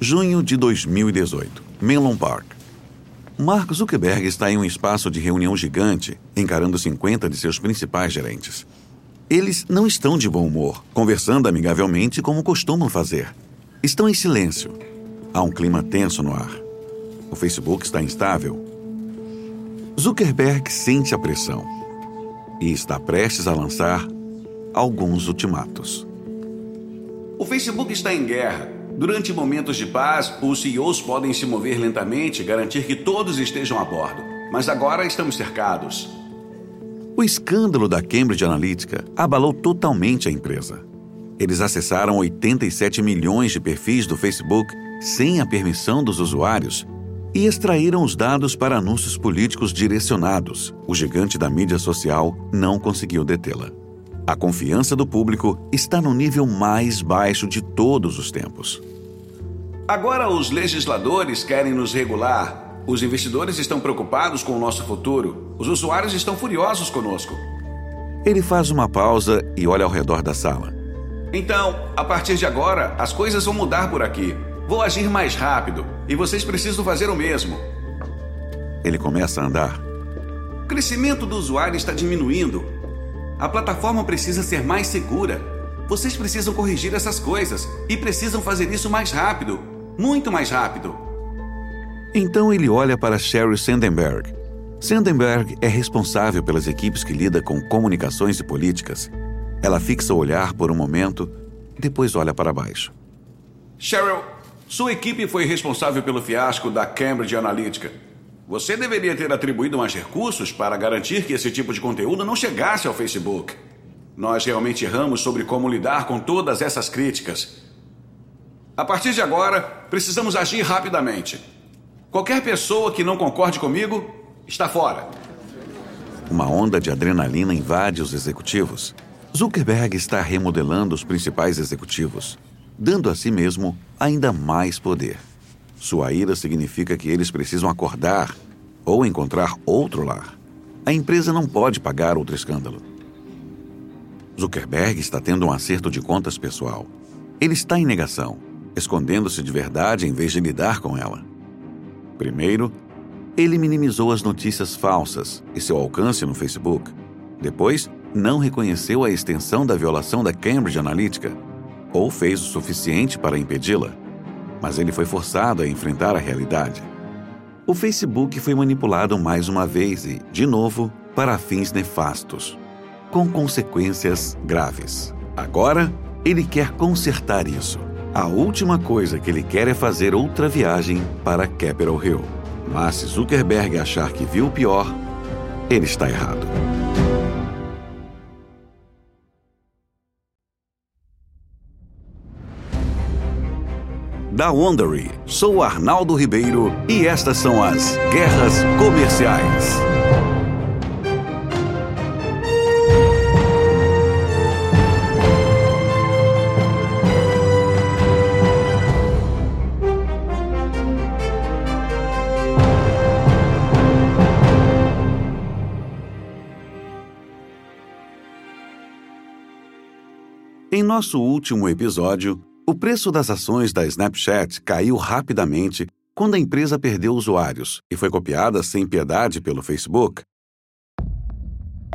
Junho de 2018. Menlo Park. Mark Zuckerberg está em um espaço de reunião gigante, encarando 50 de seus principais gerentes. Eles não estão de bom humor, conversando amigavelmente como costumam fazer. Estão em silêncio. Há um clima tenso no ar. O Facebook está instável. Zuckerberg sente a pressão e está prestes a lançar alguns ultimatos. O Facebook está em guerra. Durante momentos de paz, os CEOs podem se mover lentamente e garantir que todos estejam a bordo. Mas agora estamos cercados. O escândalo da Cambridge Analytica abalou totalmente a empresa. Eles acessaram 87 milhões de perfis do Facebook sem a permissão dos usuários e extraíram os dados para anúncios políticos direcionados. O gigante da mídia social não conseguiu detê-la. A confiança do público está no nível mais baixo de todos os tempos. Agora os legisladores querem nos regular. Os investidores estão preocupados com o nosso futuro. Os usuários estão furiosos conosco. Ele faz uma pausa e olha ao redor da sala. Então, a partir de agora, as coisas vão mudar por aqui. Vou agir mais rápido e vocês precisam fazer o mesmo. Ele começa a andar. O crescimento do usuário está diminuindo. A plataforma precisa ser mais segura. Vocês precisam corrigir essas coisas e precisam fazer isso mais rápido muito mais rápido. Então ele olha para Sheryl Sandenberg. Sandenberg é responsável pelas equipes que lida com comunicações e políticas. Ela fixa o olhar por um momento, depois olha para baixo. Sheryl, sua equipe foi responsável pelo fiasco da Cambridge Analytica. Você deveria ter atribuído mais recursos para garantir que esse tipo de conteúdo não chegasse ao Facebook. Nós realmente erramos sobre como lidar com todas essas críticas. A partir de agora, precisamos agir rapidamente. Qualquer pessoa que não concorde comigo está fora. Uma onda de adrenalina invade os executivos. Zuckerberg está remodelando os principais executivos, dando a si mesmo ainda mais poder. Sua ira significa que eles precisam acordar ou encontrar outro lar. A empresa não pode pagar outro escândalo. Zuckerberg está tendo um acerto de contas pessoal. Ele está em negação, escondendo-se de verdade em vez de lidar com ela. Primeiro, ele minimizou as notícias falsas e seu alcance no Facebook. Depois, não reconheceu a extensão da violação da Cambridge Analytica ou fez o suficiente para impedi-la. Mas ele foi forçado a enfrentar a realidade. O Facebook foi manipulado mais uma vez e, de novo, para fins nefastos, com consequências graves. Agora, ele quer consertar isso. A última coisa que ele quer é fazer outra viagem para Capitol Hill. Mas se Zuckerberg achar que viu o pior, ele está errado. Da Wondery, sou Arnaldo Ribeiro e estas são as Guerras Comerciais. Em nosso último episódio, o preço das ações da Snapchat caiu rapidamente quando a empresa perdeu usuários e foi copiada sem piedade pelo Facebook.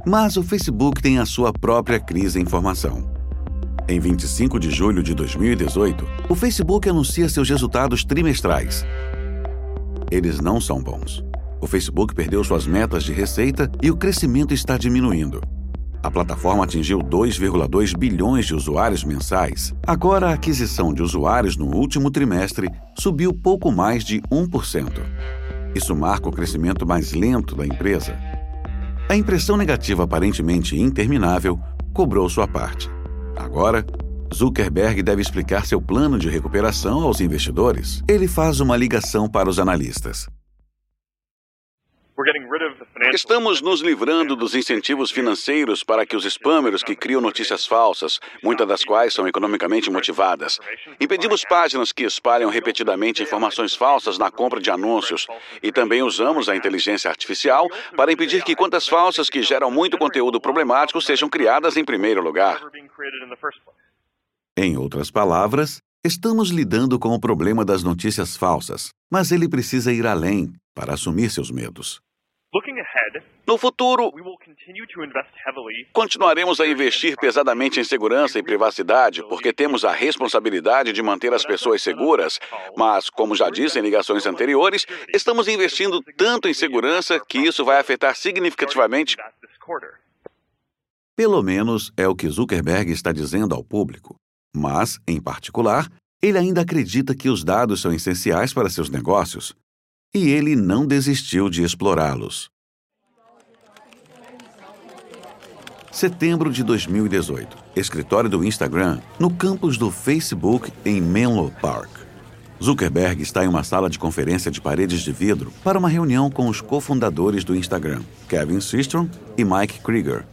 Mas o Facebook tem a sua própria crise em formação. Em 25 de julho de 2018, o Facebook anuncia seus resultados trimestrais. Eles não são bons. O Facebook perdeu suas metas de receita e o crescimento está diminuindo. A plataforma atingiu 2,2 bilhões de usuários mensais. Agora, a aquisição de usuários no último trimestre subiu pouco mais de 1%. Isso marca o crescimento mais lento da empresa. A impressão negativa aparentemente interminável cobrou sua parte. Agora, Zuckerberg deve explicar seu plano de recuperação aos investidores. Ele faz uma ligação para os analistas. Estamos nos livrando dos incentivos financeiros para que os spammers que criam notícias falsas, muitas das quais são economicamente motivadas. Impedimos páginas que espalham repetidamente informações falsas na compra de anúncios. E também usamos a inteligência artificial para impedir que contas falsas que geram muito conteúdo problemático sejam criadas em primeiro lugar. Em outras palavras, Estamos lidando com o problema das notícias falsas, mas ele precisa ir além para assumir seus medos. No futuro, continuaremos a investir pesadamente em segurança e privacidade, porque temos a responsabilidade de manter as pessoas seguras. Mas, como já disse em ligações anteriores, estamos investindo tanto em segurança que isso vai afetar significativamente. Pelo menos é o que Zuckerberg está dizendo ao público. Mas, em particular, ele ainda acredita que os dados são essenciais para seus negócios. E ele não desistiu de explorá-los. Setembro de 2018. Escritório do Instagram, no campus do Facebook em Menlo Park. Zuckerberg está em uma sala de conferência de paredes de vidro para uma reunião com os cofundadores do Instagram, Kevin Systrom e Mike Krieger,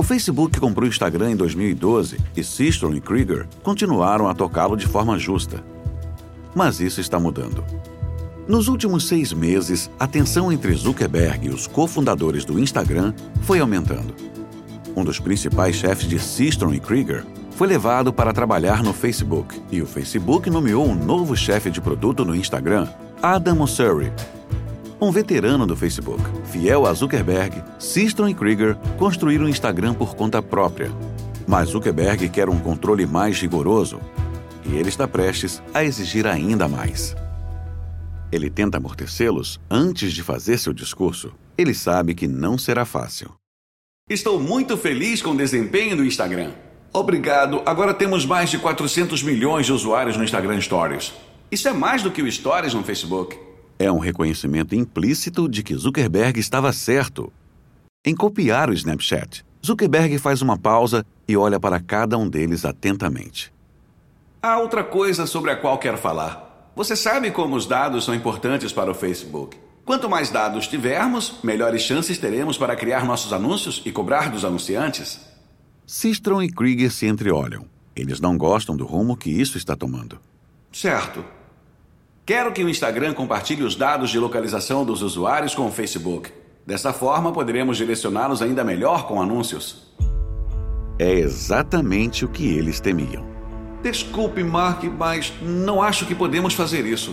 o Facebook comprou o Instagram em 2012 e Systrom e Krieger continuaram a tocá-lo de forma justa. Mas isso está mudando. Nos últimos seis meses, a tensão entre Zuckerberg e os cofundadores do Instagram foi aumentando. Um dos principais chefes de Systrom e Krieger foi levado para trabalhar no Facebook e o Facebook nomeou um novo chefe de produto no Instagram, Adam Mosseri, um veterano do Facebook, fiel a Zuckerberg, Sistron e Krieger construíram o Instagram por conta própria. Mas Zuckerberg quer um controle mais rigoroso e ele está prestes a exigir ainda mais. Ele tenta amortecê-los antes de fazer seu discurso. Ele sabe que não será fácil. Estou muito feliz com o desempenho do Instagram. Obrigado. Agora temos mais de 400 milhões de usuários no Instagram Stories. Isso é mais do que o Stories no Facebook. É um reconhecimento implícito de que Zuckerberg estava certo. Em copiar o Snapchat, Zuckerberg faz uma pausa e olha para cada um deles atentamente. Há outra coisa sobre a qual quero falar. Você sabe como os dados são importantes para o Facebook. Quanto mais dados tivermos, melhores chances teremos para criar nossos anúncios e cobrar dos anunciantes. Sistrom e Krieger se entreolham. Eles não gostam do rumo que isso está tomando. Certo. Quero que o Instagram compartilhe os dados de localização dos usuários com o Facebook. Dessa forma, poderemos direcioná-los ainda melhor com anúncios. É exatamente o que eles temiam. Desculpe, Mark, mas não acho que podemos fazer isso.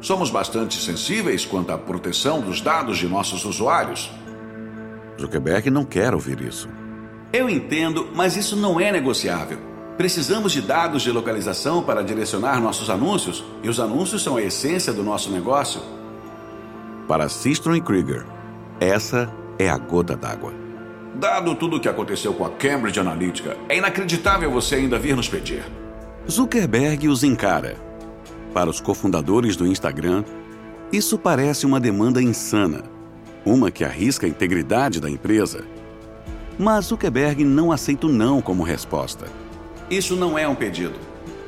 Somos bastante sensíveis quanto à proteção dos dados de nossos usuários. Zuckerberg não quer ouvir isso. Eu entendo, mas isso não é negociável. Precisamos de dados de localização para direcionar nossos anúncios, e os anúncios são a essência do nosso negócio. Para Sistrom e Krieger, essa é a gota d'água. Dado tudo o que aconteceu com a Cambridge Analytica, é inacreditável você ainda vir nos pedir. Zuckerberg os encara. Para os cofundadores do Instagram, isso parece uma demanda insana, uma que arrisca a integridade da empresa. Mas Zuckerberg não aceita o não como resposta. Isso não é um pedido.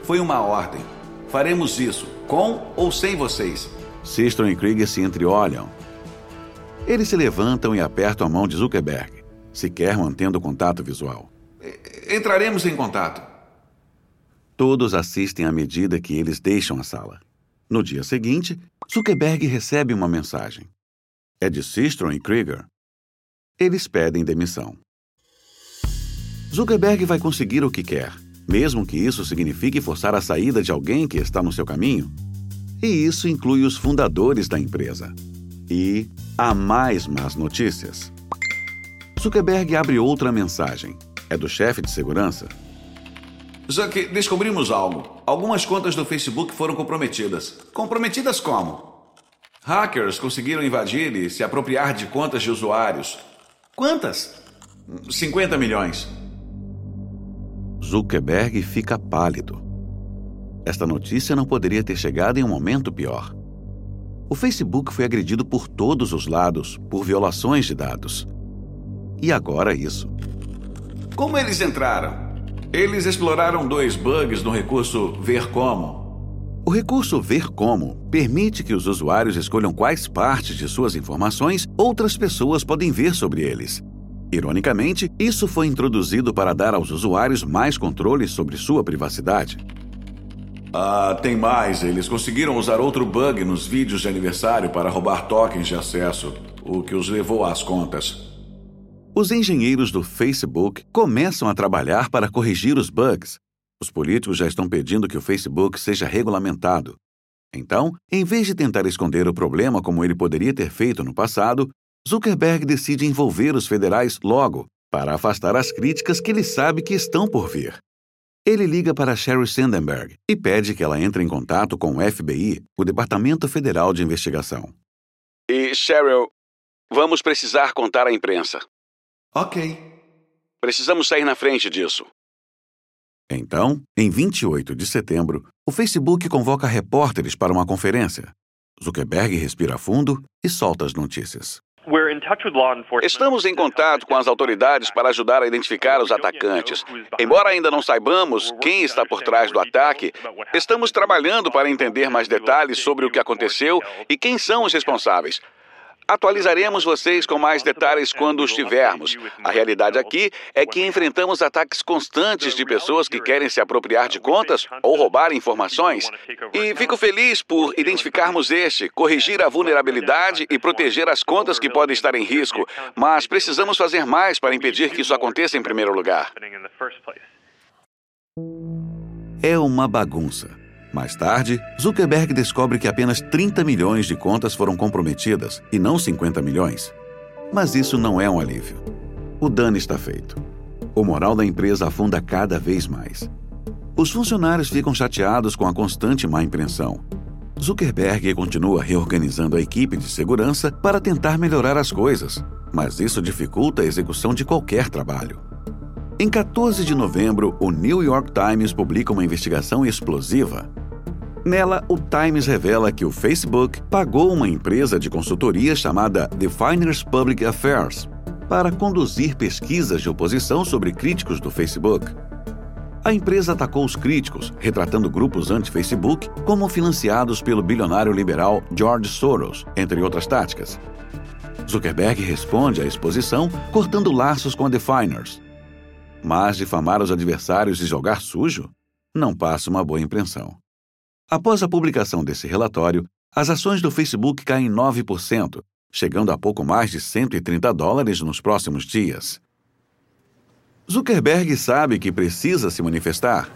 Foi uma ordem. Faremos isso, com ou sem vocês. Sistron e Krieger se entreolham. Eles se levantam e apertam a mão de Zuckerberg, sequer mantendo contato visual. Entraremos em contato. Todos assistem à medida que eles deixam a sala. No dia seguinte, Zuckerberg recebe uma mensagem. É de Sistron e Krieger. Eles pedem demissão. Zuckerberg vai conseguir o que quer mesmo que isso signifique forçar a saída de alguém que está no seu caminho. E isso inclui os fundadores da empresa. E há mais más notícias. Zuckerberg abre outra mensagem. É do chefe de segurança. Zuck, descobrimos algo. Algumas contas do Facebook foram comprometidas. Comprometidas como? Hackers conseguiram invadir e se apropriar de contas de usuários. Quantas? 50 milhões. Zuckerberg fica pálido. Esta notícia não poderia ter chegado em um momento pior. O Facebook foi agredido por todos os lados por violações de dados. E agora isso. Como eles entraram? Eles exploraram dois bugs no recurso Ver Como. O recurso Ver Como permite que os usuários escolham quais partes de suas informações outras pessoas podem ver sobre eles Ironicamente, isso foi introduzido para dar aos usuários mais controle sobre sua privacidade. Ah, tem mais. Eles conseguiram usar outro bug nos vídeos de aniversário para roubar tokens de acesso, o que os levou às contas. Os engenheiros do Facebook começam a trabalhar para corrigir os bugs. Os políticos já estão pedindo que o Facebook seja regulamentado. Então, em vez de tentar esconder o problema como ele poderia ter feito no passado, Zuckerberg decide envolver os federais logo, para afastar as críticas que ele sabe que estão por vir. Ele liga para Sherry Sandenberg e pede que ela entre em contato com o FBI, o Departamento Federal de Investigação. E, Cheryl, vamos precisar contar à imprensa. Ok. Precisamos sair na frente disso. Então, em 28 de setembro, o Facebook convoca repórteres para uma conferência. Zuckerberg respira fundo e solta as notícias. Estamos em contato com as autoridades para ajudar a identificar os atacantes. Embora ainda não saibamos quem está por trás do ataque, estamos trabalhando para entender mais detalhes sobre o que aconteceu e quem são os responsáveis. Atualizaremos vocês com mais detalhes quando os tivermos. A realidade aqui é que enfrentamos ataques constantes de pessoas que querem se apropriar de contas ou roubar informações. E fico feliz por identificarmos este, corrigir a vulnerabilidade e proteger as contas que podem estar em risco. Mas precisamos fazer mais para impedir que isso aconteça em primeiro lugar. É uma bagunça. Mais tarde, Zuckerberg descobre que apenas 30 milhões de contas foram comprometidas e não 50 milhões. Mas isso não é um alívio. O dano está feito. O moral da empresa afunda cada vez mais. Os funcionários ficam chateados com a constante má impressão. Zuckerberg continua reorganizando a equipe de segurança para tentar melhorar as coisas, mas isso dificulta a execução de qualquer trabalho. Em 14 de novembro, o New York Times publica uma investigação explosiva. Nela, o Times revela que o Facebook pagou uma empresa de consultoria chamada Definers Public Affairs para conduzir pesquisas de oposição sobre críticos do Facebook. A empresa atacou os críticos, retratando grupos anti-Facebook como financiados pelo bilionário liberal George Soros, entre outras táticas. Zuckerberg responde à exposição cortando laços com a Definers, mas difamar os adversários e jogar sujo não passa uma boa impressão. Após a publicação desse relatório, as ações do Facebook caem 9%, chegando a pouco mais de 130 dólares nos próximos dias. Zuckerberg sabe que precisa se manifestar.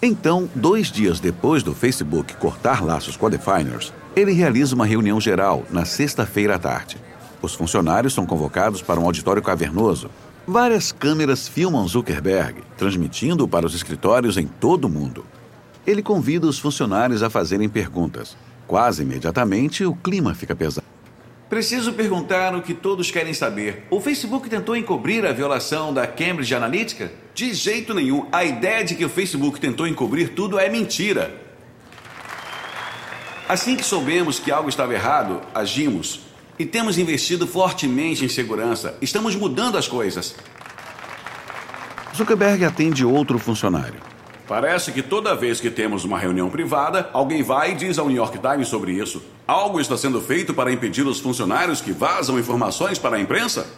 Então, dois dias depois do Facebook cortar laços com a Definers, ele realiza uma reunião geral na sexta-feira à tarde. Os funcionários são convocados para um auditório cavernoso, Várias câmeras filmam Zuckerberg, transmitindo para os escritórios em todo o mundo. Ele convida os funcionários a fazerem perguntas. Quase imediatamente, o clima fica pesado. Preciso perguntar o que todos querem saber. O Facebook tentou encobrir a violação da Cambridge Analytica? De jeito nenhum. A ideia de que o Facebook tentou encobrir tudo é mentira. Assim que soubemos que algo estava errado, agimos. E temos investido fortemente em segurança. Estamos mudando as coisas. Zuckerberg atende outro funcionário. Parece que toda vez que temos uma reunião privada, alguém vai e diz ao New York Times sobre isso. Algo está sendo feito para impedir os funcionários que vazam informações para a imprensa?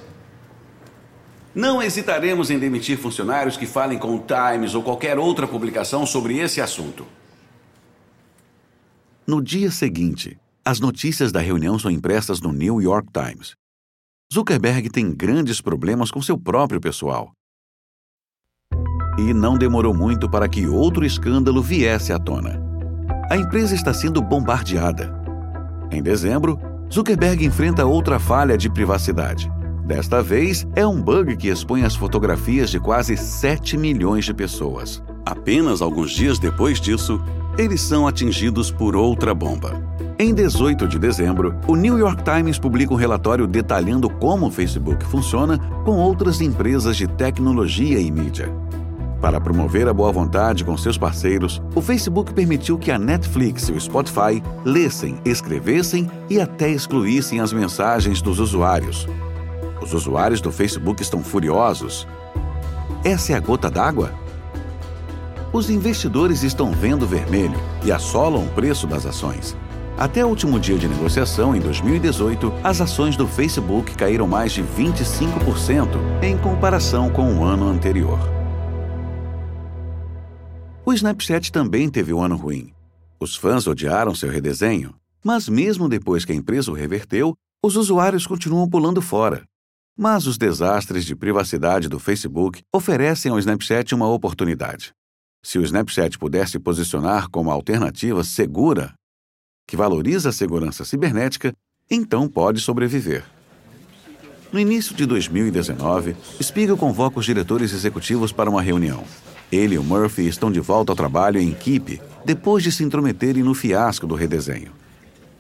Não hesitaremos em demitir funcionários que falem com o Times ou qualquer outra publicação sobre esse assunto. No dia seguinte, as notícias da reunião são impressas no New York Times. Zuckerberg tem grandes problemas com seu próprio pessoal. E não demorou muito para que outro escândalo viesse à tona. A empresa está sendo bombardeada. Em dezembro, Zuckerberg enfrenta outra falha de privacidade. Desta vez, é um bug que expõe as fotografias de quase 7 milhões de pessoas. Apenas alguns dias depois disso, eles são atingidos por outra bomba. Em 18 de dezembro, o New York Times publica um relatório detalhando como o Facebook funciona com outras empresas de tecnologia e mídia. Para promover a boa vontade com seus parceiros, o Facebook permitiu que a Netflix e o Spotify lessem, escrevessem e até excluíssem as mensagens dos usuários. Os usuários do Facebook estão furiosos. Essa é a gota d'água? Os investidores estão vendo vermelho e assolam o preço das ações. Até o último dia de negociação, em 2018, as ações do Facebook caíram mais de 25% em comparação com o ano anterior. O Snapchat também teve um ano ruim. Os fãs odiaram seu redesenho, mas mesmo depois que a empresa o reverteu, os usuários continuam pulando fora. Mas os desastres de privacidade do Facebook oferecem ao Snapchat uma oportunidade. Se o Snapchat pudesse posicionar como alternativa segura, que valoriza a segurança cibernética, então pode sobreviver. No início de 2019, Spiegel convoca os diretores executivos para uma reunião. Ele e o Murphy estão de volta ao trabalho em equipe depois de se intrometerem no fiasco do redesenho.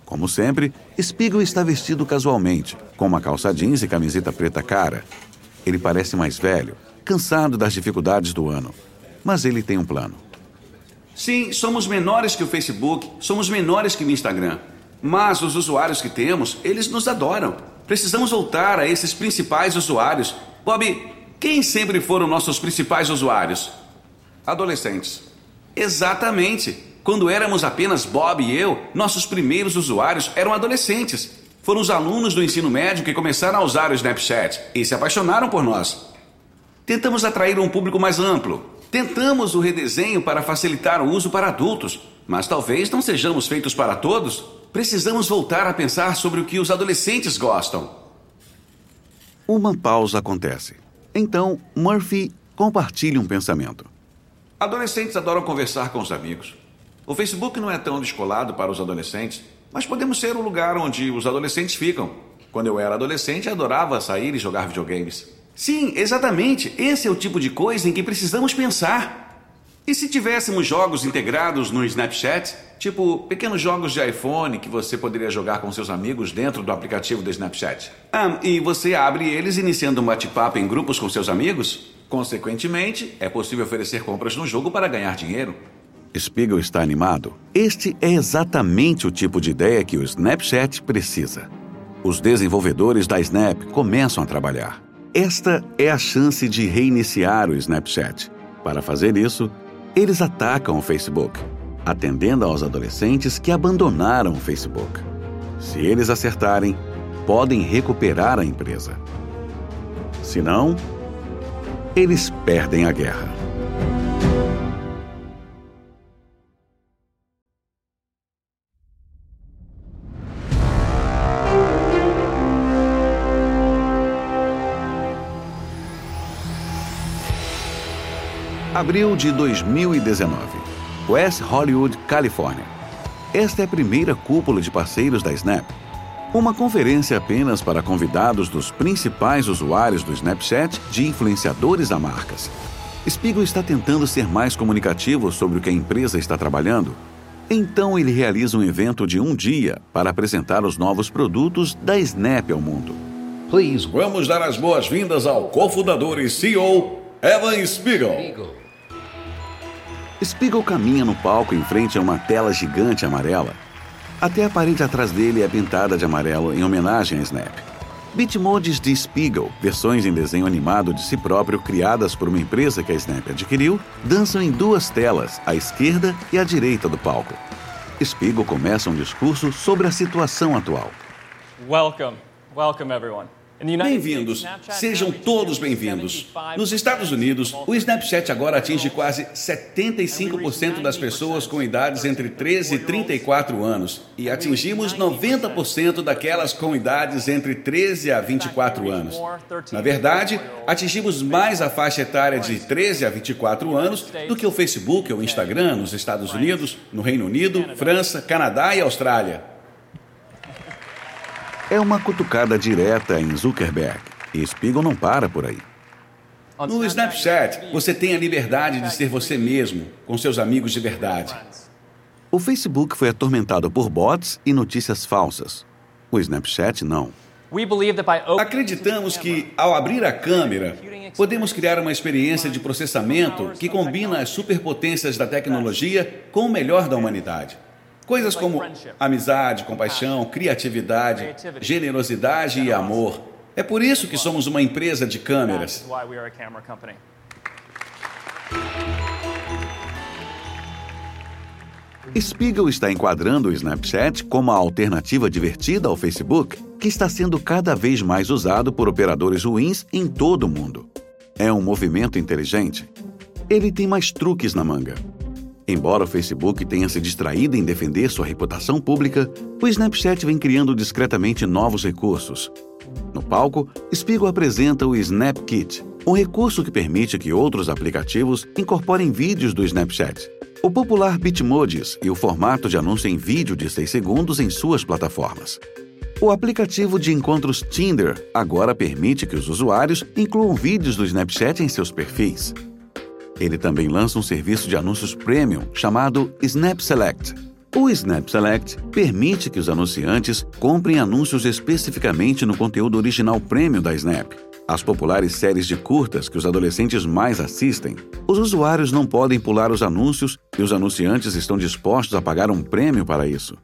Como sempre, Spiegel está vestido casualmente, com uma calça jeans e camiseta preta cara. Ele parece mais velho, cansado das dificuldades do ano. Mas ele tem um plano. Sim, somos menores que o Facebook, somos menores que o Instagram. Mas os usuários que temos, eles nos adoram. Precisamos voltar a esses principais usuários. Bob, quem sempre foram nossos principais usuários? Adolescentes. Exatamente. Quando éramos apenas Bob e eu, nossos primeiros usuários eram adolescentes. Foram os alunos do ensino médio que começaram a usar o Snapchat e se apaixonaram por nós. Tentamos atrair um público mais amplo. Tentamos o redesenho para facilitar o uso para adultos, mas talvez não sejamos feitos para todos. Precisamos voltar a pensar sobre o que os adolescentes gostam. Uma pausa acontece. Então, Murphy compartilha um pensamento. Adolescentes adoram conversar com os amigos. O Facebook não é tão descolado para os adolescentes, mas podemos ser o lugar onde os adolescentes ficam. Quando eu era adolescente, adorava sair e jogar videogames. Sim, exatamente. Esse é o tipo de coisa em que precisamos pensar. E se tivéssemos jogos integrados no Snapchat, tipo pequenos jogos de iPhone que você poderia jogar com seus amigos dentro do aplicativo do Snapchat? Ah, e você abre eles iniciando um bate-papo em grupos com seus amigos? Consequentemente, é possível oferecer compras no jogo para ganhar dinheiro. Spiegel está animado. Este é exatamente o tipo de ideia que o Snapchat precisa. Os desenvolvedores da Snap começam a trabalhar. Esta é a chance de reiniciar o Snapchat. Para fazer isso, eles atacam o Facebook, atendendo aos adolescentes que abandonaram o Facebook. Se eles acertarem, podem recuperar a empresa. Se não, eles perdem a guerra. Abril de 2019. West Hollywood, Califórnia. Esta é a primeira cúpula de parceiros da Snap. Uma conferência apenas para convidados dos principais usuários do Snapchat de influenciadores da marcas. Spiegel está tentando ser mais comunicativo sobre o que a empresa está trabalhando. Então ele realiza um evento de um dia para apresentar os novos produtos da Snap ao mundo. Please, vamos dar as boas-vindas ao cofundador e CEO Evan Spiegel. Spiegel caminha no palco em frente a uma tela gigante amarela. Até a parede atrás dele é pintada de amarelo em homenagem a Snap. Bitmodes de Spiegel, versões em desenho animado de si próprio criadas por uma empresa que a Snap adquiriu, dançam em duas telas, à esquerda e à direita do palco. Spiegel começa um discurso sobre a situação atual. Welcome, welcome everyone. Bem-vindos, sejam todos bem-vindos. Nos Estados Unidos, o Snapchat agora atinge quase 75% das pessoas com idades entre 13 e 34 anos e atingimos 90% daquelas com idades entre 13 a 24 anos. Na verdade, atingimos mais a faixa etária de 13 a 24 anos do que o Facebook ou o Instagram nos Estados Unidos, no Reino Unido, França, Canadá e Austrália é uma cutucada direta em Zuckerberg. E Spiegel não para por aí. No Snapchat, você tem a liberdade de ser você mesmo, com seus amigos de verdade. O Facebook foi atormentado por bots e notícias falsas. O Snapchat não. Acreditamos que, ao abrir a câmera, podemos criar uma experiência de processamento que combina as superpotências da tecnologia com o melhor da humanidade. Coisas como amizade, compaixão, criatividade, generosidade e amor. É por isso que somos uma empresa de câmeras. Spiegel está enquadrando o Snapchat como a alternativa divertida ao Facebook, que está sendo cada vez mais usado por operadores ruins em todo o mundo. É um movimento inteligente. Ele tem mais truques na manga. Embora o Facebook tenha se distraído em defender sua reputação pública, o Snapchat vem criando discretamente novos recursos. No palco, Spiegel apresenta o Snap Kit, um recurso que permite que outros aplicativos incorporem vídeos do Snapchat. O popular Bitmojis e o formato de anúncio em vídeo de 6 segundos em suas plataformas. O aplicativo de encontros Tinder agora permite que os usuários incluam vídeos do Snapchat em seus perfis. Ele também lança um serviço de anúncios premium chamado Snap Select. O Snap Select permite que os anunciantes comprem anúncios especificamente no conteúdo original premium da Snap. As populares séries de curtas que os adolescentes mais assistem, os usuários não podem pular os anúncios e os anunciantes estão dispostos a pagar um prêmio para isso.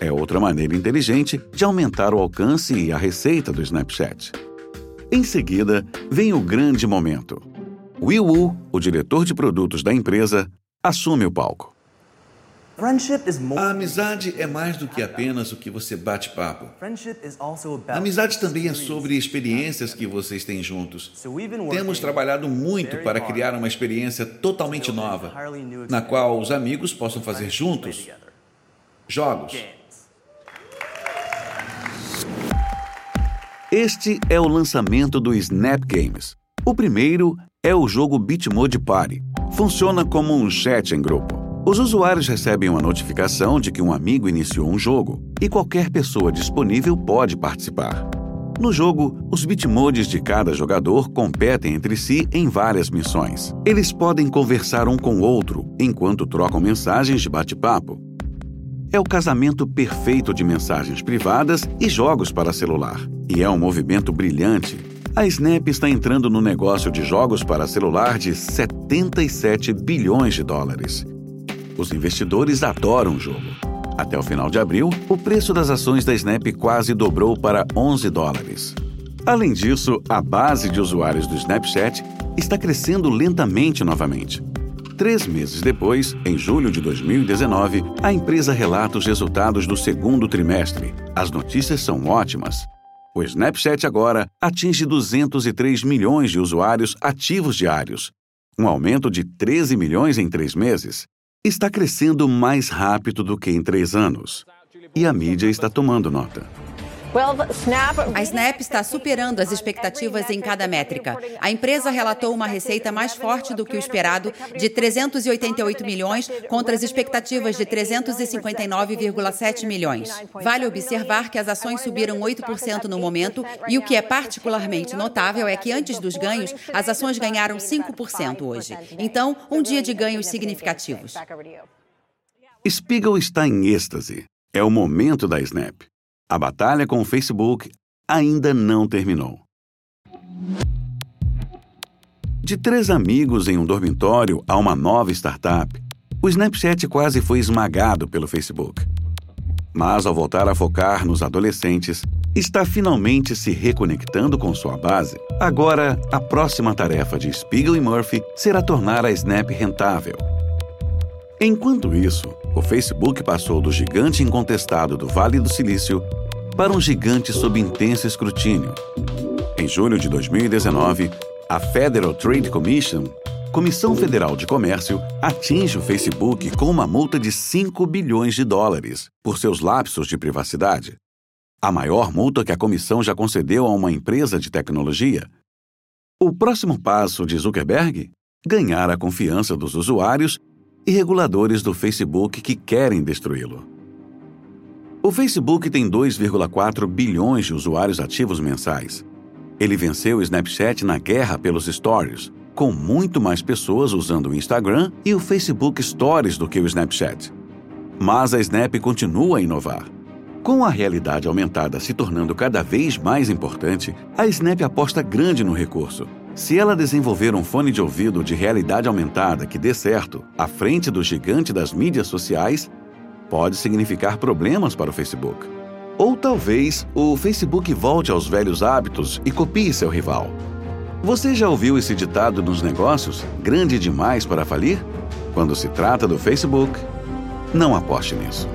É outra maneira inteligente de aumentar o alcance e a receita do Snapchat. Em seguida, vem o grande momento. Will Wu, o diretor de produtos da empresa, assume o palco. A amizade é mais do que apenas o que você bate papo. A amizade também é sobre experiências que vocês têm juntos. Temos trabalhado muito para criar uma experiência totalmente nova, na qual os amigos possam fazer juntos jogos. Este é o lançamento do Snap Games. O primeiro é o jogo Bitmode Party. Funciona como um chat em grupo. Os usuários recebem uma notificação de que um amigo iniciou um jogo e qualquer pessoa disponível pode participar. No jogo, os bitmodes de cada jogador competem entre si em várias missões. Eles podem conversar um com o outro enquanto trocam mensagens de bate-papo. É o casamento perfeito de mensagens privadas e jogos para celular. E é um movimento brilhante. A Snap está entrando no negócio de jogos para celular de 77 bilhões de dólares. Os investidores adoram o jogo. Até o final de abril, o preço das ações da Snap quase dobrou para 11 dólares. Além disso, a base de usuários do Snapchat está crescendo lentamente novamente. Três meses depois, em julho de 2019, a empresa relata os resultados do segundo trimestre. As notícias são ótimas. O Snapchat agora atinge 203 milhões de usuários ativos diários, um aumento de 13 milhões em três meses. Está crescendo mais rápido do que em três anos. E a mídia está tomando nota. A Snap está superando as expectativas em cada métrica. A empresa relatou uma receita mais forte do que o esperado, de 388 milhões, contra as expectativas de 359,7 milhões. Vale observar que as ações subiram 8% no momento, e o que é particularmente notável é que antes dos ganhos, as ações ganharam 5% hoje. Então, um dia de ganhos significativos. Spiegel está em êxtase. É o momento da Snap. A batalha com o Facebook ainda não terminou. De três amigos em um dormitório a uma nova startup, o Snapchat quase foi esmagado pelo Facebook. Mas ao voltar a focar nos adolescentes, está finalmente se reconectando com sua base. Agora, a próxima tarefa de Spiegel e Murphy será tornar a Snap rentável. Enquanto isso, o Facebook passou do gigante incontestado do Vale do Silício para um gigante sob intenso escrutínio. Em julho de 2019, a Federal Trade Commission, Comissão Federal de Comércio, atinge o Facebook com uma multa de 5 bilhões de dólares por seus lapsos de privacidade. A maior multa que a comissão já concedeu a uma empresa de tecnologia. O próximo passo de Zuckerberg? Ganhar a confiança dos usuários e reguladores do Facebook que querem destruí-lo. O Facebook tem 2,4 bilhões de usuários ativos mensais. Ele venceu o Snapchat na guerra pelos stories, com muito mais pessoas usando o Instagram e o Facebook Stories do que o Snapchat. Mas a Snap continua a inovar. Com a realidade aumentada se tornando cada vez mais importante, a Snap aposta grande no recurso. Se ela desenvolver um fone de ouvido de realidade aumentada que dê certo, à frente do gigante das mídias sociais, pode significar problemas para o Facebook. Ou talvez o Facebook volte aos velhos hábitos e copie seu rival. Você já ouviu esse ditado nos negócios? Grande demais para falir? Quando se trata do Facebook, não aposte nisso.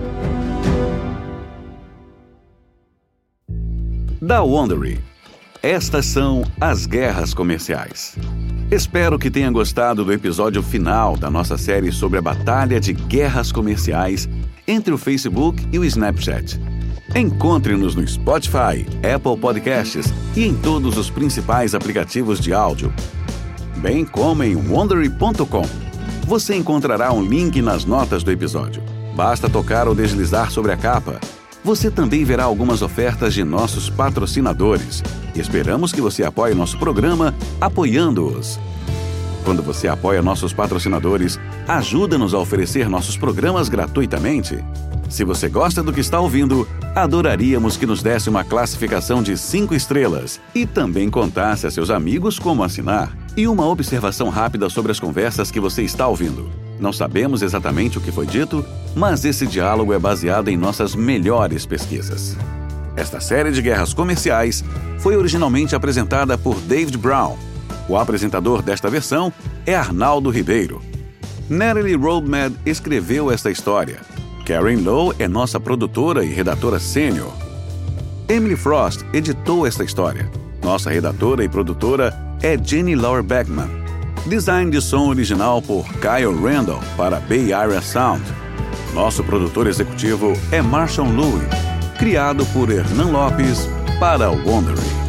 Da Wondery. Estas são as guerras comerciais. Espero que tenha gostado do episódio final da nossa série sobre a batalha de guerras comerciais entre o Facebook e o Snapchat. Encontre-nos no Spotify, Apple Podcasts e em todos os principais aplicativos de áudio, bem como em wondery.com. Você encontrará um link nas notas do episódio. Basta tocar ou deslizar sobre a capa. Você também verá algumas ofertas de nossos patrocinadores. Esperamos que você apoie nosso programa apoiando-os. Quando você apoia nossos patrocinadores, ajuda-nos a oferecer nossos programas gratuitamente. Se você gosta do que está ouvindo, adoraríamos que nos desse uma classificação de 5 estrelas e também contasse a seus amigos como assinar. E uma observação rápida sobre as conversas que você está ouvindo. Não sabemos exatamente o que foi dito, mas esse diálogo é baseado em nossas melhores pesquisas. Esta série de guerras comerciais foi originalmente apresentada por David Brown. O apresentador desta versão é Arnaldo Ribeiro. Natalie Roadmad escreveu esta história Karen Lowe é nossa produtora e redatora sênior. Emily Frost editou esta história. Nossa redatora e produtora é Jenny Laura Beckman. Design de som original por Kyle Randall para Bay Area Sound. Nosso produtor executivo é Marshall Louis. Criado por Hernan Lopes para Wondering.